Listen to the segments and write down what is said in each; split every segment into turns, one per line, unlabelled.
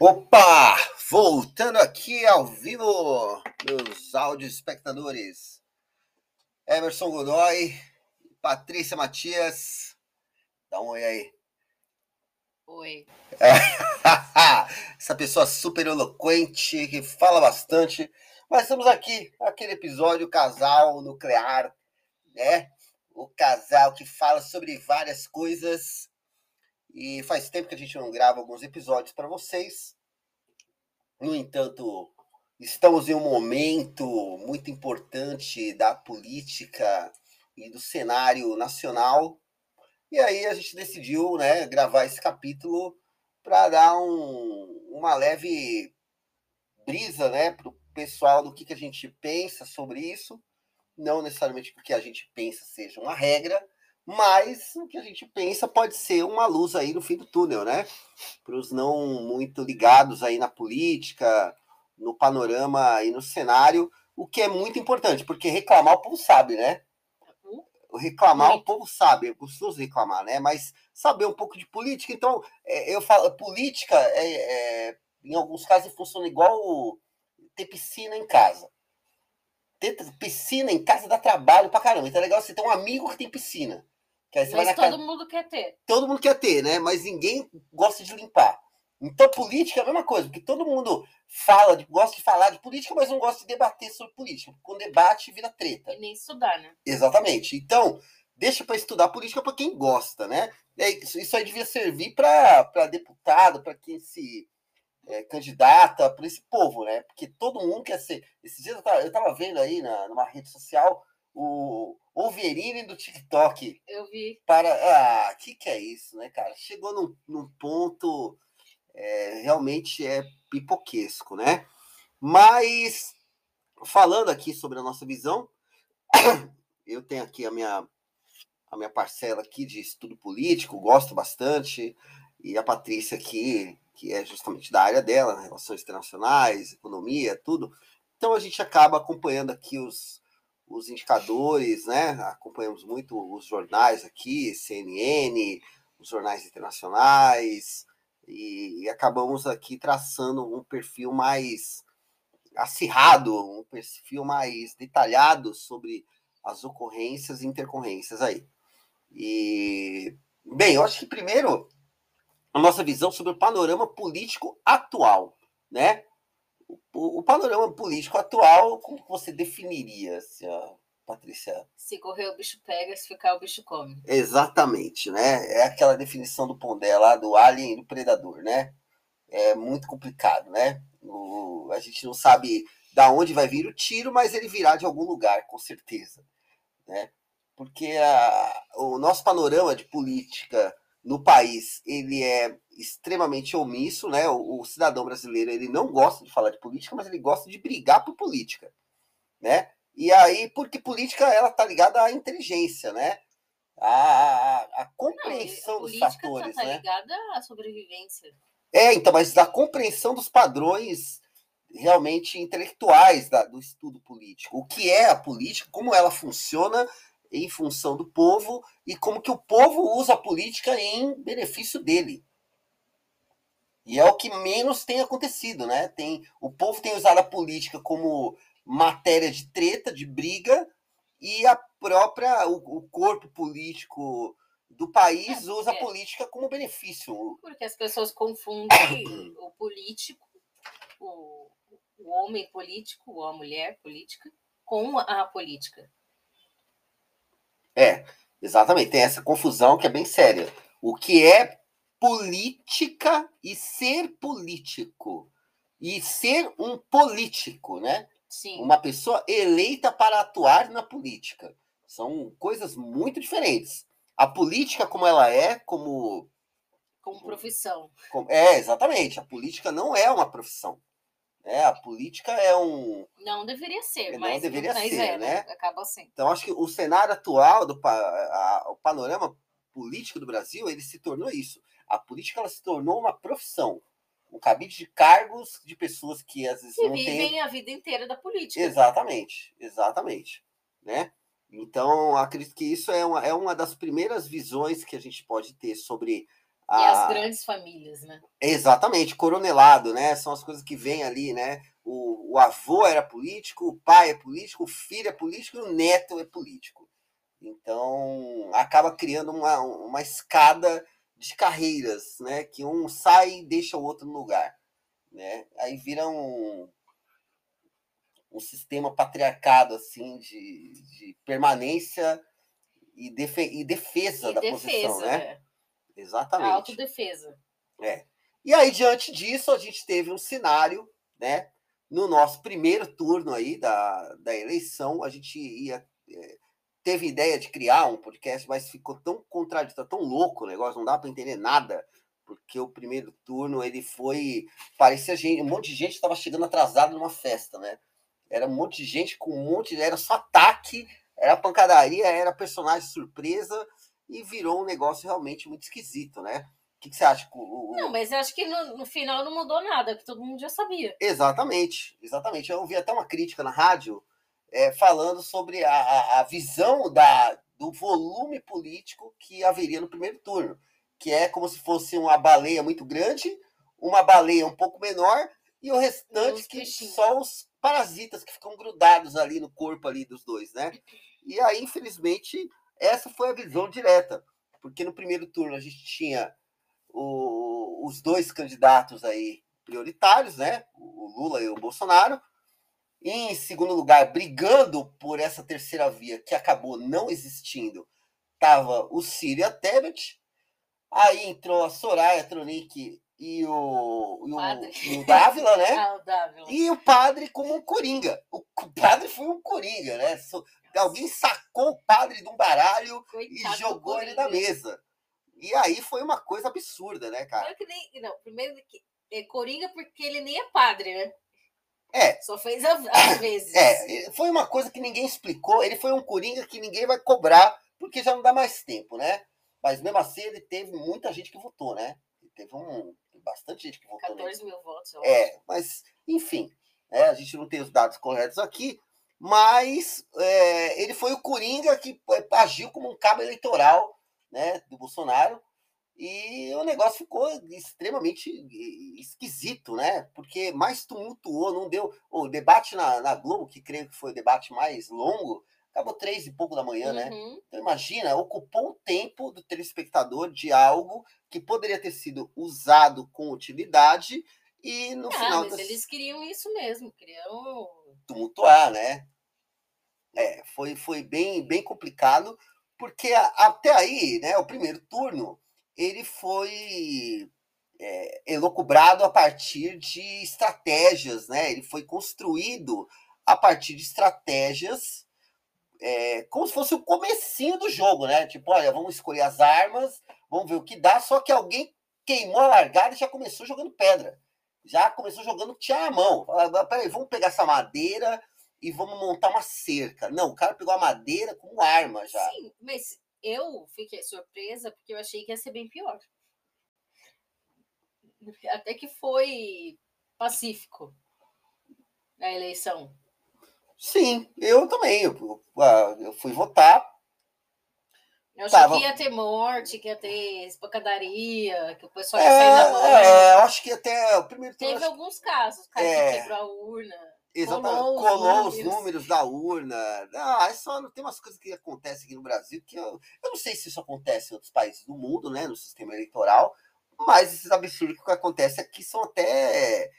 Opa! Voltando aqui ao vivo, meus áudios espectadores. Emerson Godoy, Patrícia Matias. Dá um oi aí.
Oi.
Essa pessoa super eloquente, que fala bastante. Mas estamos aqui, aquele episódio casal nuclear, né? O casal que fala sobre várias coisas. E faz tempo que a gente não grava alguns episódios para vocês. No entanto, estamos em um momento muito importante da política e do cenário nacional. E aí a gente decidiu né, gravar esse capítulo para dar um, uma leve brisa né, para o pessoal do que, que a gente pensa sobre isso. Não necessariamente porque a gente pensa seja uma regra, mas o que a gente pensa pode ser uma luz aí no fim do túnel, né? Para os não muito ligados aí na política, no panorama e no cenário, o que é muito importante, porque reclamar o povo sabe, né? Reclamar o povo sabe, é gostoso reclamar, né? Mas saber um pouco de política, então, é, eu falo, política, é, é, em alguns casos, funciona igual ter piscina em casa. Ter piscina em casa dá trabalho pra caramba. Então é legal você ter um amigo que tem piscina.
Que Mas todo casa... mundo quer ter.
Todo mundo quer ter, né? Mas ninguém gosta de limpar. Então, política é a mesma coisa, porque todo mundo fala, de, gosta de falar de política, mas não gosta de debater sobre política. Com debate vira treta.
E nem estudar, né?
Exatamente. Então, deixa para estudar política para quem gosta, né? Isso aí devia servir para deputado, para quem se é, candidata, para esse povo, né? Porque todo mundo quer ser. Esses dias eu estava vendo aí na, numa rede social o Wolverine do TikTok.
Eu vi.
Para. Ah, que que é isso, né, cara? Chegou num, num ponto é, realmente é pipoquesco, né? Mas falando aqui sobre a nossa visão, eu tenho aqui a minha a minha parcela aqui de estudo político, gosto bastante, e a Patrícia aqui, que é justamente da área dela, relações internacionais, economia, tudo. Então a gente acaba acompanhando aqui os, os indicadores, né? Acompanhamos muito os jornais aqui, CNN, os jornais internacionais, e, e acabamos aqui traçando um perfil mais acirrado, um perfil mais detalhado sobre as ocorrências e intercorrências aí. E, bem, eu acho que primeiro a nossa visão sobre o panorama político atual, né? O, o, panorama político atual, como você definiria, assim, Patrícia?
Se correr o bicho pega, se ficar o bicho come.
Exatamente, né? É aquela definição do Pondé lá do alien e do predador, né? É muito complicado, né? O, a gente não sabe da onde vai vir o tiro, mas ele virá de algum lugar, com certeza, né? Porque a, o nosso panorama de política no país ele é extremamente omisso, né? O, o, cidadão brasileiro ele não gosta de falar de política, mas ele gosta de brigar por política, né? E aí, porque política ela tá ligada à inteligência, né? A, a, a compreensão não, a dos fatores,
tá,
tá
né? ligada à sobrevivência.
É, então, mas a compreensão dos padrões realmente intelectuais da, do estudo político. O que é a política, como ela funciona em função do povo e como que o povo usa a política em benefício dele. E é o que menos tem acontecido, né? Tem, o povo tem usado a política como matéria de treta, de briga, e a própria, o, o corpo político do país é, usa a política como benefício.
Porque as pessoas confundem o político, o, o homem político, ou a mulher política, com a política.
É, exatamente. Tem essa confusão que é bem séria. O que é política e ser político. E ser um político, né?
Sim.
Uma pessoa eleita para atuar na política. São coisas muito diferentes. A política, como ela é, como.
Como profissão.
Como, é, exatamente. A política não é uma profissão. É, a política é um.
Não deveria ser,
não
mas,
deveria
mas
ser,
é,
né?
Acaba sendo.
Então, acho que o cenário atual, do a, o panorama político do Brasil, ele se tornou isso. A política ela se tornou uma profissão. Um cabide de cargos de pessoas que às vezes
que
não
vivem
têm...
a vida inteira da política.
Exatamente, exatamente. Né? Então, acredito que isso é uma, é uma das primeiras visões que a gente pode ter sobre
A... E as grandes famílias, né?
Exatamente, coronelado, né? São as coisas que vêm ali, né? O, o avô era político, o pai é político, o filho é político e o neto é político. Então, acaba criando uma, uma escada de carreiras, né? Que um sai e deixa o outro no lugar, né? Aí vira um, um sistema patriarcado, assim, de, de permanência e, defe, e defesa e da defesa, posição, né? É. Exatamente. A
autodefesa.
É. E aí, diante disso, a gente teve um cenário, né? No nosso primeiro turno aí da, da eleição, a gente ia. É, teve ideia de criar um podcast, mas ficou tão contraditório, tão louco o negócio, não dá para entender nada, porque o primeiro turno ele foi. Parecia gente, um monte de gente estava chegando atrasado numa festa, né? Era um monte de gente com um monte. Era só ataque, era pancadaria, era personagem surpresa e virou um negócio realmente muito esquisito, né? O que, que você acha? O,
o... Não, mas eu acho que no, no, final não mudou nada, que todo mundo já sabia.
Exatamente, exatamente. Eu ouvi até uma crítica na rádio é, falando sobre a, a visão da, do volume político que haveria no primeiro turno, que é como se fosse uma baleia muito grande, uma baleia um pouco menor e o restante que só os parasitas que ficam grudados ali no corpo ali dos dois, né? E aí, infelizmente, essa foi a visão direta, porque no primeiro turno a gente tinha o, os dois candidatos aí prioritários, né? O Lula e o Bolsonaro. E, em segundo lugar, brigando por essa terceira via que acabou não existindo, estava o Síria Tebet. Aí entrou a Soraya Tronic e o, e o, e o Dávila, né?
ah, o Dávila.
E o padre como um coringa. O padre foi um coringa, né? Alguém sacou o padre de um baralho Coitado e jogou ele na mesa. E aí foi uma coisa absurda, né, cara?
Que nem, não, primeiro que é coringa porque ele nem é padre, né?
É.
Só fez às vezes.
É, foi uma coisa que ninguém explicou. Ele foi um coringa que ninguém vai cobrar porque já não dá mais tempo, né? Mas mesmo assim ele teve muita gente que votou, né? teve um, bastante gente que votou
14 nele. mil votos.
É, mas, enfim, é, a gente não tem os dados corretos aqui, mas é, ele foi o Coringa que é, agiu como um cabo eleitoral né, do Bolsonaro. E o negócio ficou extremamente esquisito, né? Porque mais tumultuou, não deu. O debate na, na Globo, que creio que foi o debate mais longo, acabou três e pouco da manhã, né? uhum. né? Então imagina, ocupou o tempo do telespectador de algo que poderia ter sido usado com utilidade e no
ah,
final.
Mas das... eles queriam isso mesmo, queriam
tumultuar, né? É, foi, foi bem, bem complicado, porque até aí, né, o primeiro turno, ele foi é, elocubrado a partir de estratégias, né? Ele foi construído a partir de estratégias é, como se fosse o comecinho do jogo, né? Tipo, olha, vamos escolher as armas, vamos ver o que dá, só que alguém queimou a largada e já começou jogando pedra. Já começou jogando que tinha a mão. Fala, peraí, vamos pegar essa madeira e vamos montar uma cerca. Não, o cara pegou a madeira como arma já.
Sim, mas eu fiquei surpresa porque eu achei que ia ser bem pior. Até que foi pacífico a eleição.
Sim, eu também. Eu, eu fui votar.
Eu achei Tava... que ia ter morte, que ia ter espancadaria, que o pessoal ia é, sair na mão. É,
eu acho que até o primeiro
Teve acho... alguns casos, o cara é... que quebrou a urna.
Exatamente, colou, colou os, números. os, números. da urna. Ah, é só tem umas coisas que acontecem aqui no Brasil que eu, eu não sei se isso acontece em outros países do mundo, né, no sistema eleitoral, mas esses absurdos que acontecem aqui são até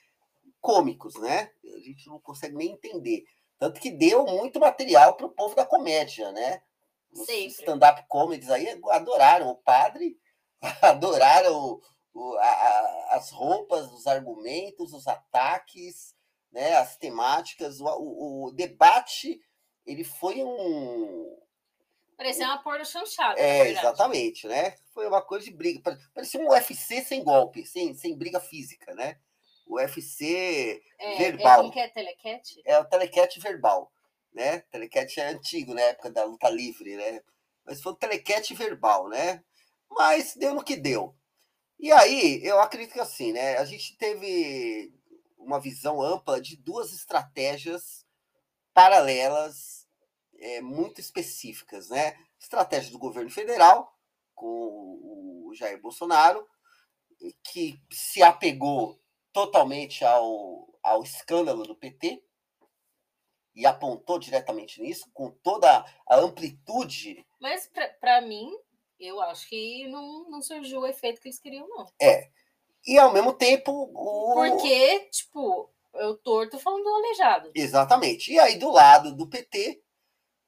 cômicos, né? A gente não consegue nem entender. Tanto que deu muito material para o povo da comédia, né? Os stand-up comedies aí adoraram o padre, adoraram o, a, a, as roupas, os argumentos, os ataques, né, as temáticas, o, o, o debate, ele foi um.
Parecia uma porta chanchada.
É, exatamente, né? Foi uma coisa de briga. Parecia um UFC sem golpe, sem, sem briga física, né? o UFC é, é, verbal. É,
como que é telecat?
É o telecat verbal, né? Telecat é antigo, na época da luta livre, né? Mas foi o telecat verbal, né? Mas deu no que deu. E aí, eu acredito que assim, né? A gente teve uma visão ampla de duas estratégias paralelas é, muito específicas, né? Estratégia do governo federal, com o Jair Bolsonaro, que se apegou totalmente ao, ao escândalo do PT e apontou diretamente nisso, com toda a amplitude.
Mas, para mim, eu acho que não, não surgiu o efeito que eles queriam, não.
É. E, ao mesmo tempo. O...
Porque, tipo, eu torto falando do aleijado.
Exatamente. E aí, do lado do PT,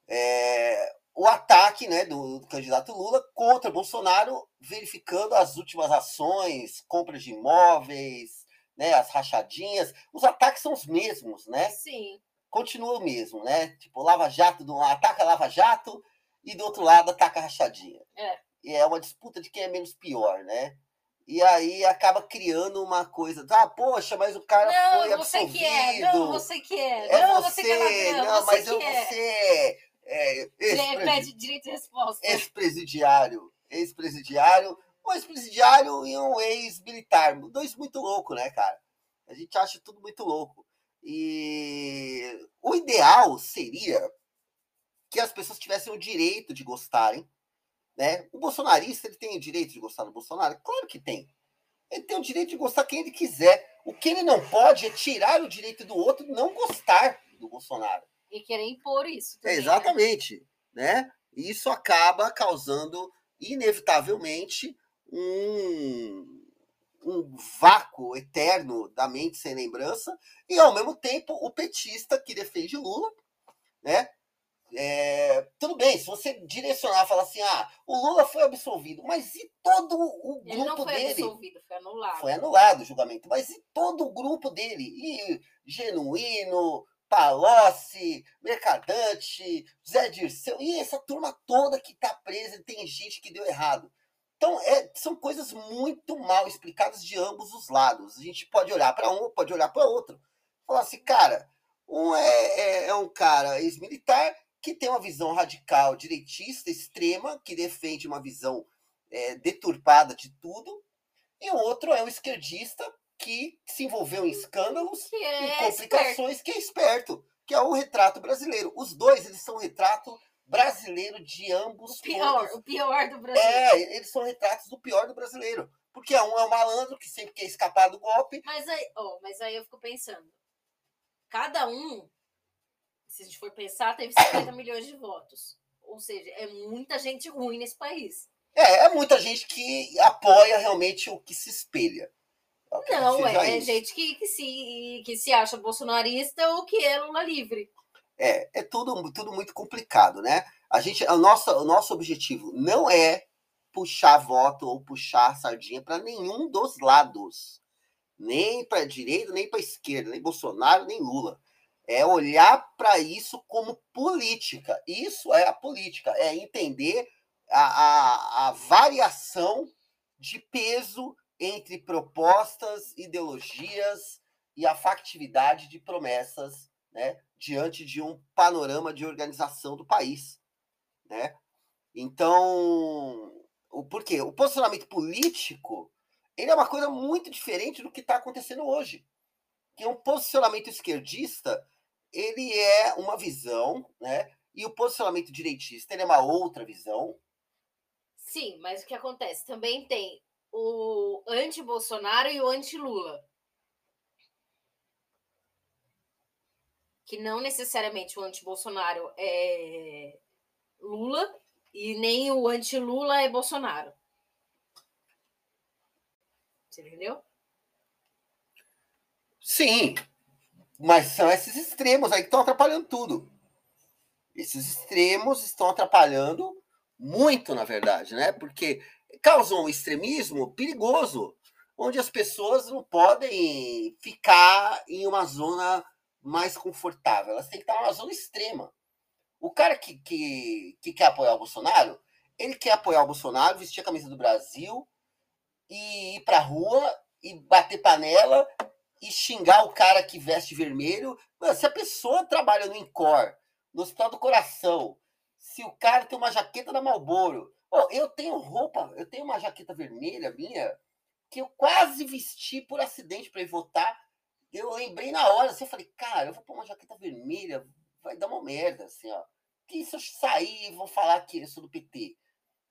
é, o ataque né, do, do, candidato Lula contra Bolsonaro, verificando as últimas ações, compras de imóveis, né, as rachadinhas. Os ataques são os mesmos, né?
Sim.
Continua o mesmo, né? Tipo, Lava Jato, do, ataca Lava Jato e do outro lado ataca rachadinha.
É.
E é uma disputa de quem é menos pior, né? E aí acaba criando uma coisa. Ah, poxa, mas o cara
não,
foi absolvido.
Você que é, não, você que é.
é
não,
você,
você que é ladrão,
não, mas eu,
é.
você é,
Pede direito de resposta.
Ex-presidiário. Ex-presidiário. Um ex-presidiário e um ex-militar. Dois muito loucos, né, cara? A gente acha tudo muito louco. E o ideal seria que as pessoas tivessem o direito de gostarem. Né? O bolsonarista ele tem o direito de gostar do Bolsonaro? Claro que tem. Ele tem o direito de gostar quem ele quiser. O que ele não pode é tirar o direito do outro de não gostar do Bolsonaro.
E querer impor isso. Também,
Exatamente. Né? né? Isso acaba causando, inevitavelmente, um, um vácuo eterno da mente sem lembrança, e ao mesmo tempo o petista que defende Lula, né? É, tudo bem, se você direcionar, falar assim, ah, o Lula foi absolvido, mas e todo o grupo
Ele não foi
dele?
absolvido, foi anulado.
Foi anulado o julgamento, mas e todo o grupo dele? E Genuíno, Palocci, Mercadante, Zé Dirceu, e essa turma toda que está presa, tem gente que deu errado. Então, é, são coisas muito mal explicadas de ambos os lados. A gente pode olhar para um, pode olhar para outro. Falar assim, cara, um é, é, é um cara ex-militar que tem uma visão radical, direitista, extrema, que defende uma visão é, deturpada de tudo, e o outro é um esquerdista que se envolveu em escândalos
é
e complicações, esperto. que é esperto, que é o retrato brasileiro. Os dois, eles são retrato brasileiro de ambos.
O pior, pontos. o pior do Brasil.
É, eles são retratos do pior do brasileiro. Porque um é um malandro que sempre quer escapar do golpe.
Mas aí, oh, mas aí eu fico pensando. Cada um, se a gente for pensar, teve 50 milhões de votos. Ou seja, é muita gente ruim nesse país.
É, é muita gente que apoia realmente o que se espelha.
Não, é, é gente que, que, se, que se acha bolsonarista ou que é Lula livre.
É, é tudo, tudo muito complicado, né? A gente, o nosso, o nosso objetivo não é puxar voto ou puxar sardinha para nenhum dos lados. Nem para a direita, nem para a esquerda, nem Bolsonaro, nem Lula. É olhar para isso como política. Isso é a política, é entender a, a, a variação de peso entre propostas, ideologias e a factividade de promessas, né, diante de um panorama de organização do país, né? Então, o porquê? O posicionamento político ele é uma coisa muito diferente do que está acontecendo hoje. Que um posicionamento esquerdista ele é uma visão, né? E o posicionamento direitista ele é uma outra visão.
Sim, mas o que acontece? Também tem o anti-Bolsonaro e o anti-Lula. Que não necessariamente o anti-Bolsonaro é Lula e nem o anti-Lula é Bolsonaro. Você entendeu?
Sim, mas são esses extremos aí que estão atrapalhando tudo. Esses extremos estão atrapalhando muito, na verdade, né? Porque causam um extremismo perigoso, onde as pessoas não podem ficar em uma zona mais confortável, elas têm que estar numa zona extrema. O cara que, que, que quer apoiar o Bolsonaro, ele quer apoiar o Bolsonaro, vestir a camisa do Brasil e ir pra rua e bater panela e xingar o cara que veste vermelho. Mano, se a pessoa trabalha no INCOR, no Hospital do Coração, se o cara tem uma jaqueta da Malboro, Oh, eu tenho roupa, eu tenho uma jaqueta vermelha minha que eu quase vesti por acidente para ir votar. Eu lembrei na hora, assim, eu falei, cara, eu vou pôr uma jaqueta vermelha, vai dar uma merda, assim, ó. Que se eu sair e vou falar que eu sou do PT?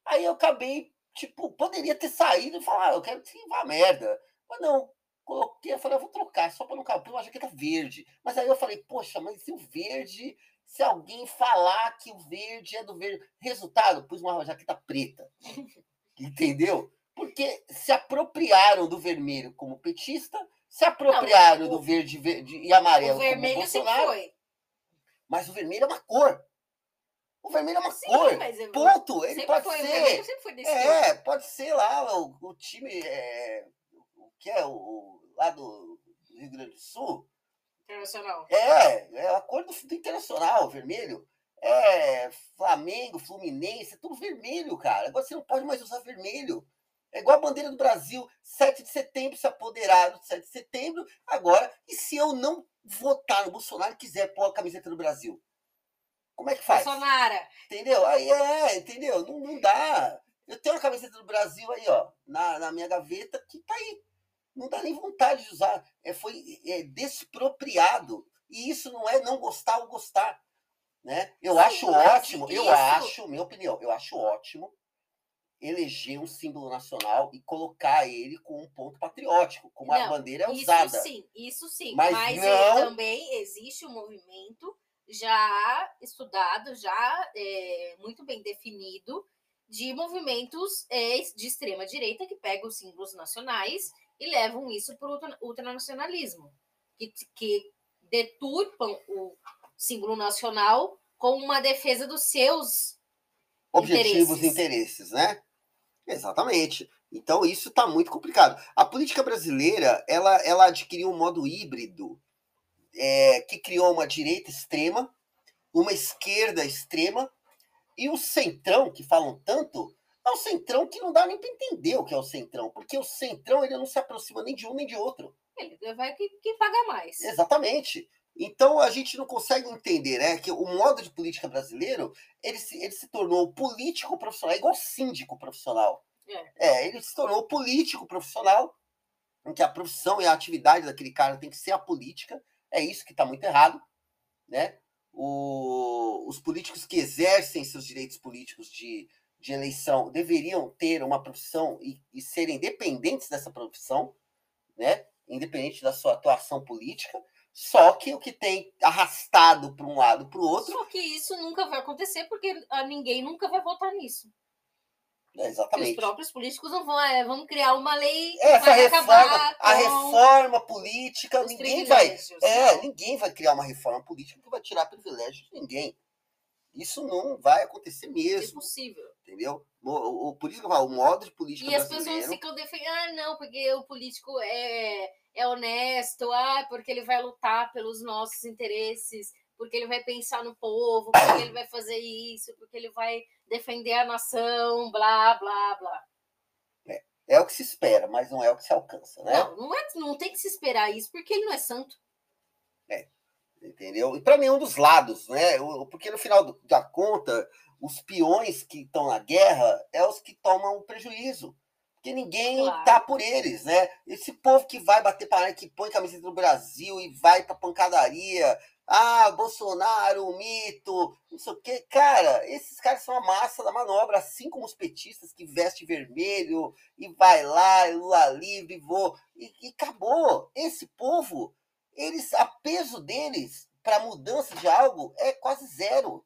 Aí eu acabei tipo, poderia ter saído e falar, ah, eu quero que vá merda. Mas não, coloquei, eu falei, eu vou trocar, só para não cair, uma jaqueta verde. Mas aí eu falei, poxa, mas se o verde, se alguém falar que o verde é do verde, resultado, pus uma jaqueta preta. Entendeu? Porque se apropriaram do vermelho como petista, se apropriaram não, o, do verde, verde e amarelo o vermelho como Bolsonaro. Foi. Mas o vermelho é uma cor. O vermelho é uma Sim, cor. Ponto. Ele pode foi, ser. é, pode ser lá o, o time. É, o que é? O, lá do, do Rio Grande do Sul.
Internacional.
É, é a cor do, do internacional, vermelho. É Flamengo, Fluminense, é tudo vermelho, cara. Agora você não pode mais usar vermelho. É igual a bandeira do Brasil, 7 de setembro, se apoderaram do 7 de setembro. Agora, e se eu não votar no Bolsonaro e quiser pôr a camiseta do Brasil? Como é que faz?
Bolsonaro.
Entendeu? Aí é, entendeu? Não, não dá. Eu tenho a camiseta do Brasil aí, ó, na, na minha gaveta, que tá aí. Não dá nem vontade de usar. É, foi é, despropriado. E isso não é não gostar ou gostar. Né? Eu Sim, acho ótimo, eu acho, minha opinião, eu acho ótimo eleger um símbolo nacional e colocar ele com um ponto patriótico, como não, a bandeira é usada.
Isso sim, isso sim. Mas, Mas não... também existe um movimento já estudado, já é, muito bem definido, de movimentos é, de extrema direita que pegam os símbolos nacionais e levam isso para o ultranacionalismo, que, que deturpam o símbolo nacional como uma defesa dos seus
objetivos e interesses, né? Exatamente. Então isso está muito complicado. A política brasileira ela, ela adquiriu um modo híbrido é, que criou uma direita extrema, uma esquerda extrema e o centrão que falam tanto é o centrão que não dá nem para entender o que é o centrão, porque o centrão ele não se aproxima nem de um nem de outro.
Ele vai que, que paga mais.
Exatamente. Então a gente não consegue entender, né, que o modo de política brasileiro ele se, ele se tornou político profissional, igual síndico profissional. É. é, ele se tornou político profissional, em que a profissão e a atividade daquele cara tem que ser a política. É isso que está muito errado, né? O, os políticos que exercem seus direitos políticos de, de eleição deveriam ter uma profissão e, e serem independentes dessa profissão, né? Independente da sua atuação política. Só que o que tem arrastado para um lado para o outro.
Só que isso nunca vai acontecer porque ninguém nunca vai votar nisso.
É, exatamente.
os próprios políticos não vão, é, vamos criar uma lei
Essa reforma, a reforma política, ninguém vai, é, não. ninguém vai criar uma reforma política que vai tirar privilégios de ninguém. Isso não vai acontecer mesmo. É
possível.
Entendeu? O, o, por isso que eu falo, o modo de política
E as pessoas ficam defendendo, ah, não, porque o político é, é honesto, ah, porque ele vai lutar pelos nossos interesses, porque ele vai pensar no povo, porque ele vai fazer isso, porque ele vai defender a nação, blá, blá, blá.
É, é o que se espera, mas não é o que se alcança, né?
Não, não, é, não tem que se esperar isso, porque ele não é santo.
É, entendeu? E para nenhum dos lados, né? Porque no final da conta, os peões que estão na guerra é os que tomam o prejuízo. Porque ninguém claro. tá por eles, né? Esse povo que vai bater para que põe camiseta do Brasil e vai pra pancadaria, ah, Bolsonaro, mito, não sei o quê. Cara, esses caras são a massa da manobra, assim como os petistas que veste vermelho e vai lá, Lula livre, vou. E, e acabou. Esse povo, eles, a peso deles para mudança de algo é quase zero.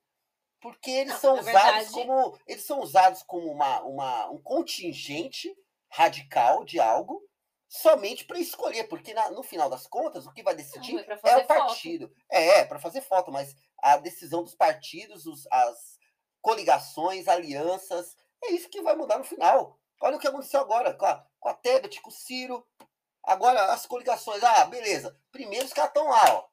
Porque eles não, são usados verdade... como. Eles são usados como uma, uma, um contingente radical de algo somente para escolher, porque na, no final das contas, o que vai decidir é, é o partido. Foto. É, para fazer foto, mas a decisão dos partidos, os, as coligações, alianças, é isso que vai mudar no final. Olha o que aconteceu agora com a, com a Tebet, com o Ciro. Agora as coligações. Ah, beleza. Primeiro os caras estão lá, ó,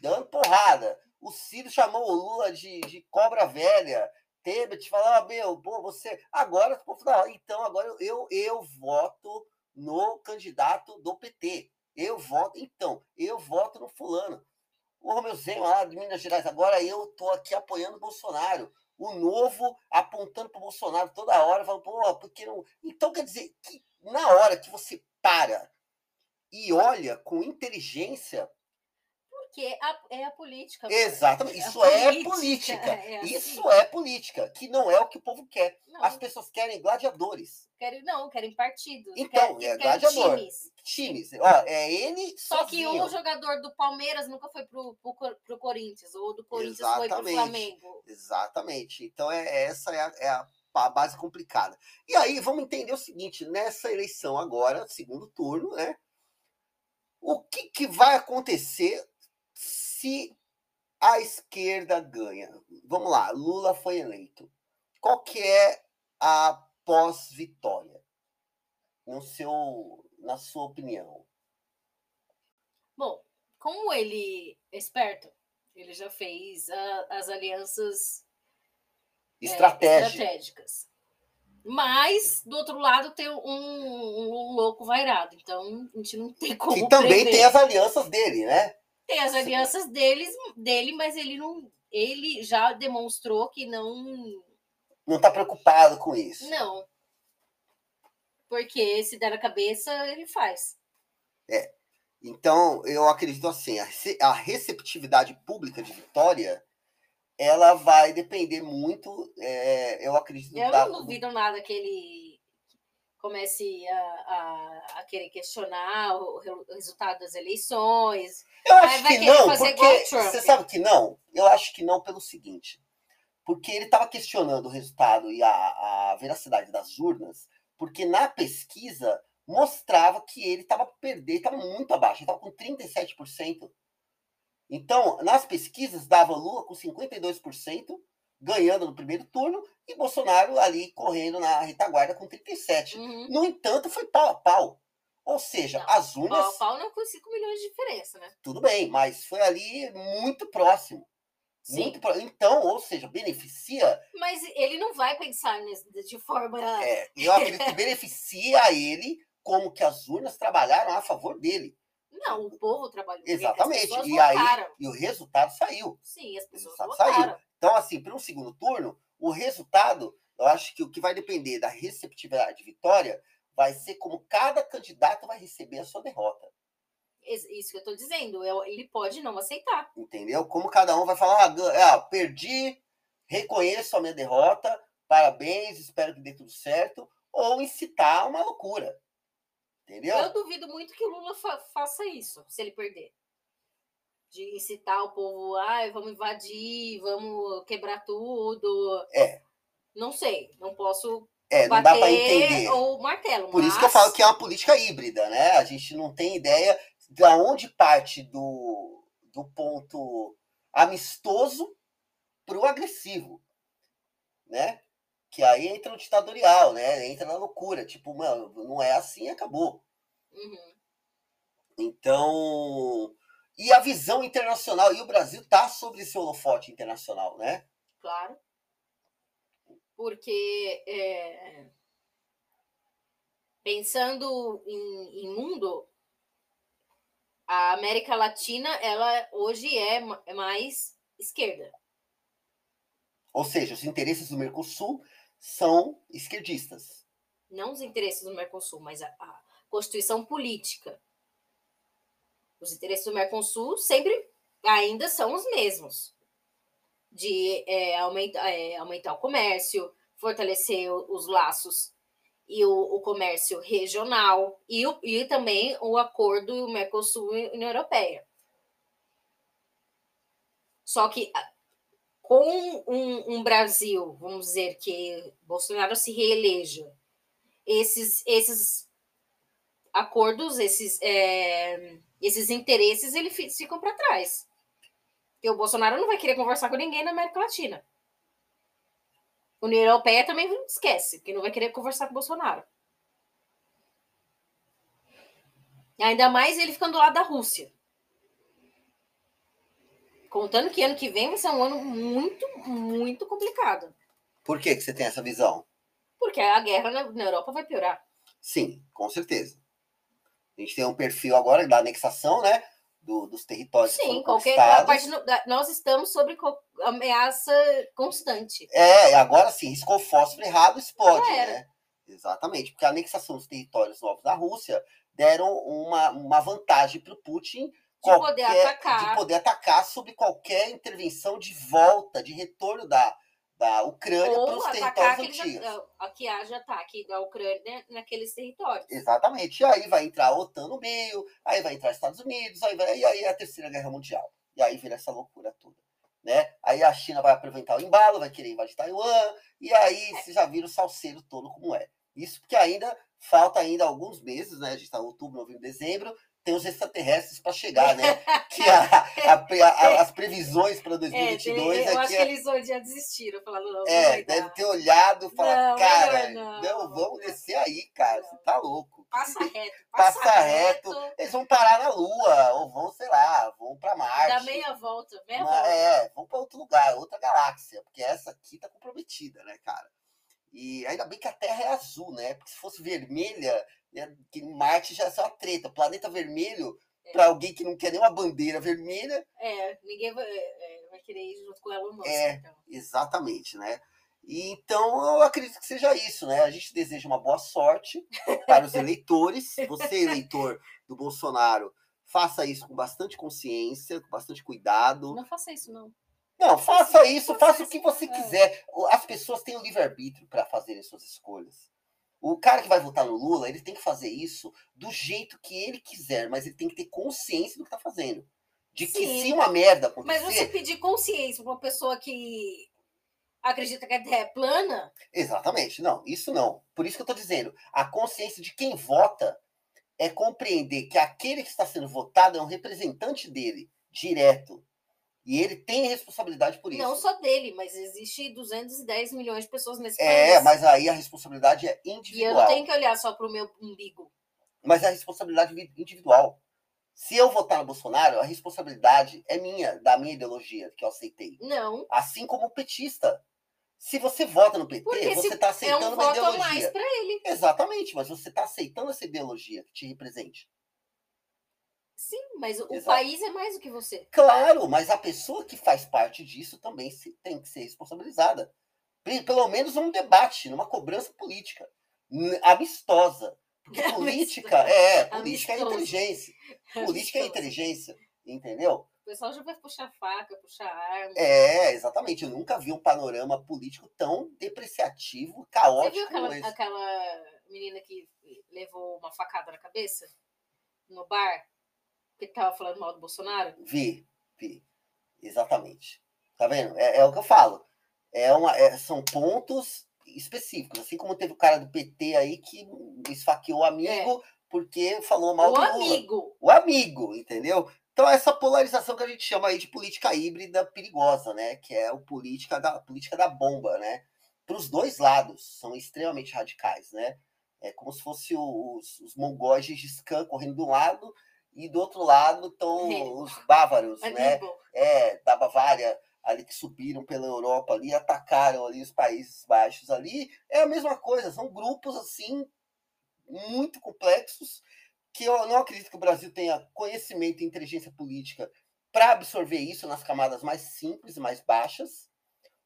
dando porrada. O Ciro chamou o Lula de, de cobra velha. Tebet falou, ah, meu, pô, você. Agora, então agora eu, eu, eu voto no candidato do PT. Eu voto, então, eu voto no fulano. O Romeu Zema lá de Minas Gerais, agora eu tô aqui apoiando o Bolsonaro. O novo apontando para o Bolsonaro toda hora, falando, pô, porque não. Então quer dizer que na hora que você para e olha com inteligência,
Porque a, é a política.
Exatamente. Isso é, é política. É assim. Isso é política, que não é o que o povo quer. Não. As pessoas querem gladiadores.
Querem, não, querem partidos.
Então, querem, é gladiador. Times. Times. Ó, é ele
Só sozinho. que um jogador do Palmeiras nunca foi pro, pro, pro Corinthians, ou do Corinthians Exatamente. foi pro Flamengo.
Exatamente. Então, é, essa é a, é a a base complicada. E aí, vamos entender o seguinte: nessa eleição agora, segundo turno, né? O que, que vai acontecer se a esquerda ganha? Vamos lá, Lula foi eleito. Qual que é a pós-vitória? No seu, na sua opinião?
Bom, como ele é esperto, ele já fez a, as alianças
estratégicas.
É, estratégicas. Mas, do outro lado, tem um, um, louco vairado. Então, a gente não tem como.
E também prever. tem as alianças dele, né?
Tem as alianças deles, dele, mas ele não. Ele já demonstrou que não.
Não está preocupado com isso.
Não. Porque se der na cabeça, ele faz.
É. Então, eu acredito assim: a receptividade pública de Vitória ela vai depender muito, é, eu acredito.
Eu da... não duvido nada que ele comece a, a, a querer questionar o, o, resultado das eleições.
Eu acho que não, porque você sabe que não. Eu acho que não pelo seguinte, porque ele estava questionando o resultado e a, a veracidade das urnas, porque na pesquisa mostrava que ele estava perdendo, estava muito abaixo, estava com 37%. Então, nas pesquisas, dava Lula com 52%, ganhando no primeiro turno, e Bolsonaro ali correndo na retaguarda com 37%. Uhum. No entanto, foi pau a pau. Ou seja, não, as urnas.
Pau a pau não com 5 milhões de diferença, né?
Tudo bem, mas foi ali muito próximo. Sim. Muito próximo. Então, ou seja, beneficia.
Mas ele não vai pensar de forma.
É, eu acredito que beneficia ele como que as urnas trabalharam a favor dele.
Não, o povo trabalhou.
Exatamente. E aí e o resultado saiu.
Sim, as pessoas votaram. Saiu.
Então, assim, para um segundo turno, o resultado, eu acho que o que vai depender da receptividade de vitória vai ser como cada candidato vai receber a sua derrota.
Isso que eu estou dizendo. Ele pode não aceitar.
Entendeu? Como cada um vai falar, ah, ah, perdi, reconheço a minha derrota, parabéns, espero que dê tudo certo, ou incitar uma loucura. Entendeu?
Eu duvido muito que o Lula fa faça isso, se ele perder. De incitar o povo, ah, vamos invadir, vamos quebrar tudo.
É.
Não sei, não posso
é, não dá para entender.
Ou martelo.
Por
mas...
isso que eu falo que é uma política híbrida, né? A gente não tem ideia de onde parte do, do ponto amistoso para o agressivo, né? Que aí entra no ditatorial, né? Entra na loucura. Tipo, mano, não é assim acabou.
Uhum.
Então. E a visão internacional. E o Brasil tá sobre esse holofote internacional, né?
Claro. Porque. É... Pensando em, em mundo, a América Latina, ela hoje é, é mais esquerda.
Ou seja, os interesses do Mercosul são esquerdistas.
Não os interesses do Mercosul, mas a, a Constituição política. Os interesses do Mercosul sempre ainda são os mesmos. De é, aumentar, é, aumentar o comércio, fortalecer os laços e o, o comércio regional e, o, e também o acordo Mercosul e União Europeia. Só que com um, um, Brasil, vamos dizer, que Bolsonaro se reeleja, esses, esses acordos, esses, é, esses interesses, eles ficam para trás. Porque o Bolsonaro não vai querer conversar com ninguém na América Latina. A União Europeia também esquece, que não vai querer conversar com o Bolsonaro. Ainda mais ele ficando do lado da Rússia. Contando que ano que vem vai ser um ano muito, muito complicado.
Por que, que você tem essa visão?
Porque a guerra na Europa vai piorar.
Sim, com certeza. A gente tem um perfil agora da anexação, né? Do, dos territórios.
Sim, qualquer parte nós estamos sob ameaça constante.
É, agora sim, riscou fósforo errado, explode, né? Exatamente, porque a anexação dos territórios novos da Rússia deram uma, uma vantagem para o Putin
de poder atacar.
De poder atacar sobre qualquer intervenção de volta, de retorno da, da Ucrânia para os territórios antigos.
Já, que haja ataque da Ucrânia naqueles territórios.
Exatamente. E aí vai entrar a OTAN no meio, aí vai entrar os Estados Unidos, aí vai, e aí é a Terceira Guerra Mundial. E aí vira essa loucura toda. Né? Aí a China vai aproveitar o embalo, vai querer invadir Taiwan, e aí é. vocês já viram o salseiro todo como é. Isso porque ainda falta ainda alguns meses, né? A gente está em outubro, novembro, dezembro, tem os extraterrestres para chegar, né? Que a, a, a, as previsões para 2022 é,
eu
é
acho que,
que
eles hoje já desistiram, falando não.
É, deve ter olhado e falar, cara, não, não, vamos descer aí, cara, você tá louco.
Passa reto.
Passa, passa reto. reto. Eles vão parar na Lua, ou vão, sei lá, vão para Marte.
Dá meia volta, meia volta.
É, vão para outro lugar, outra galáxia, porque essa aqui tá comprometida, né, cara? E ainda bem que a Terra é azul, né? Porque se fosse vermelha, né, que Marte já é só uma treta. Planeta vermelho, é. para alguém que não quer nem uma bandeira vermelha.
É, ninguém vai, é, vai querer ir junto com o Elon Musk.
É, então. exatamente, né? E, então, eu acredito que seja isso, né? A gente deseja uma boa sorte para os eleitores. Você, eleitor do Bolsonaro, faça isso com bastante consciência, com bastante cuidado.
Não faça isso, não.
Não, faça isso, faça o que você é. quiser. As pessoas têm o livre-arbítrio para fazerem suas escolhas. O cara que vai votar no Lula, ele tem que fazer isso do jeito que ele quiser, mas ele tem que ter consciência do que está fazendo. De que Sim, se uma merda acontecer...
Mas você pedir consciência para uma pessoa que acredita que a Terra é plana...
Exatamente, não, isso não. Por isso que eu estou dizendo, a consciência de quem vota é compreender que aquele que está sendo votado é um representante dele, direto. E ele tem responsabilidade por isso.
Não só dele, mas existe 210 milhões de pessoas nesse
é,
país.
É, mas aí a responsabilidade é individual.
E eu não tenho que olhar só para o meu umbigo.
Mas é a responsabilidade individual. Se eu votar no Bolsonaro, a responsabilidade é minha, da minha ideologia, que eu aceitei.
Não.
Assim como o petista. Se você vota no PT, Porque você está aceitando é um uma ideologia. mais
para ele.
Exatamente, mas você está aceitando essa ideologia que te represente.
Mas o Exato. país é mais do que você.
Claro, mas a pessoa que faz parte disso também se, tem que ser responsabilizada. Pelo menos num debate, numa cobrança política. Amistosa. Porque política é, política é inteligência. Política é inteligência, entendeu?
O pessoal já vai puxar faca, puxar arma.
É, exatamente. Eu nunca vi um panorama político tão depreciativo, caótico.
Você viu aquela, aquela menina que levou uma facada na cabeça? No bar? Que tava falando mal do Bolsonaro?
Vi, vi. Exatamente. Tá vendo? É, é o que eu falo. É uma, é, são pontos específicos. Assim como teve o cara do PT aí que esfaqueou o amigo é. porque falou mal
o
do
Lula. amigo.
O amigo, entendeu? Então, essa polarização que a gente chama aí de política híbrida perigosa, né? Que é o política da, política da bomba, né? Para os dois lados, são extremamente radicais, né? É como se fosse os, os mongóis de Giscan correndo de um lado e do outro lado estão os bávaros, né? É, da Bavária, ali que subiram pela Europa ali, atacaram ali os Países Baixos ali. É a mesma coisa, são grupos assim muito complexos que eu não acredito que o Brasil tenha conhecimento e inteligência política para absorver isso nas camadas mais simples e mais baixas.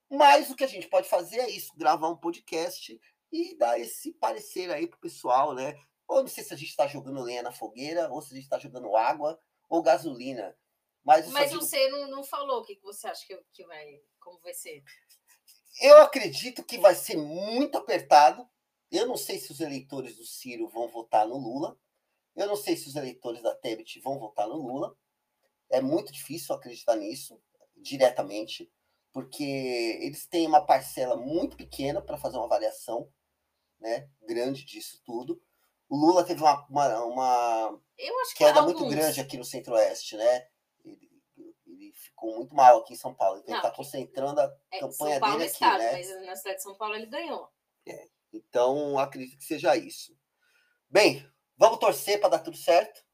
Mas o que a gente pode fazer é isso, gravar um podcast e dar esse parecer aí pro pessoal, né? Ou não sei se a gente está jogando lenha na fogueira, ou se a gente está jogando água ou gasolina. Mas,
Mas digo... você não, não falou o que você acha que, que vai. Como vai ser?
Eu acredito que vai ser muito apertado. Eu não sei se os eleitores do Ciro vão votar no Lula. Eu não sei se os eleitores da Tebet vão votar no Lula. É muito difícil acreditar nisso diretamente, porque eles têm uma parcela muito pequena para fazer uma avaliação né, grande disso tudo. O Lula teve uma, uma, uma queda alguns... muito grande aqui no Centro-Oeste, né? Ele, ele, ficou muito mal aqui em São Paulo. Então, Não, ele está concentrando a é, campanha São Paulo dele é aqui, estado, né?
Mas na cidade de São Paulo ele ganhou.
É. Então, acredito que seja isso. Bem, vamos torcer para dar tudo certo.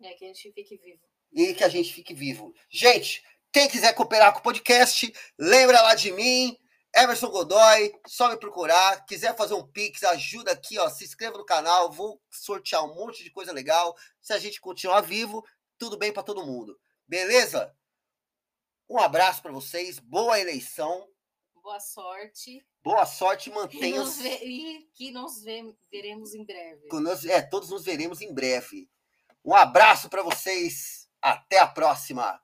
É, que a gente fique vivo.
E que a gente fique vivo. Gente, quem quiser cooperar com o podcast, lembra lá de mim. Emerson Godoy, só me procurar. Quiser fazer um Pix, ajuda aqui, ó. Se inscreva no canal, vou sortear um monte de coisa legal. Se a gente continuar vivo, tudo bem para todo mundo. Beleza? Um abraço para vocês, boa eleição.
Boa sorte.
Boa sorte, mantenha
E que nós veremos em breve.
Nós, é, todos nos veremos em breve. Um abraço para vocês. Até a próxima!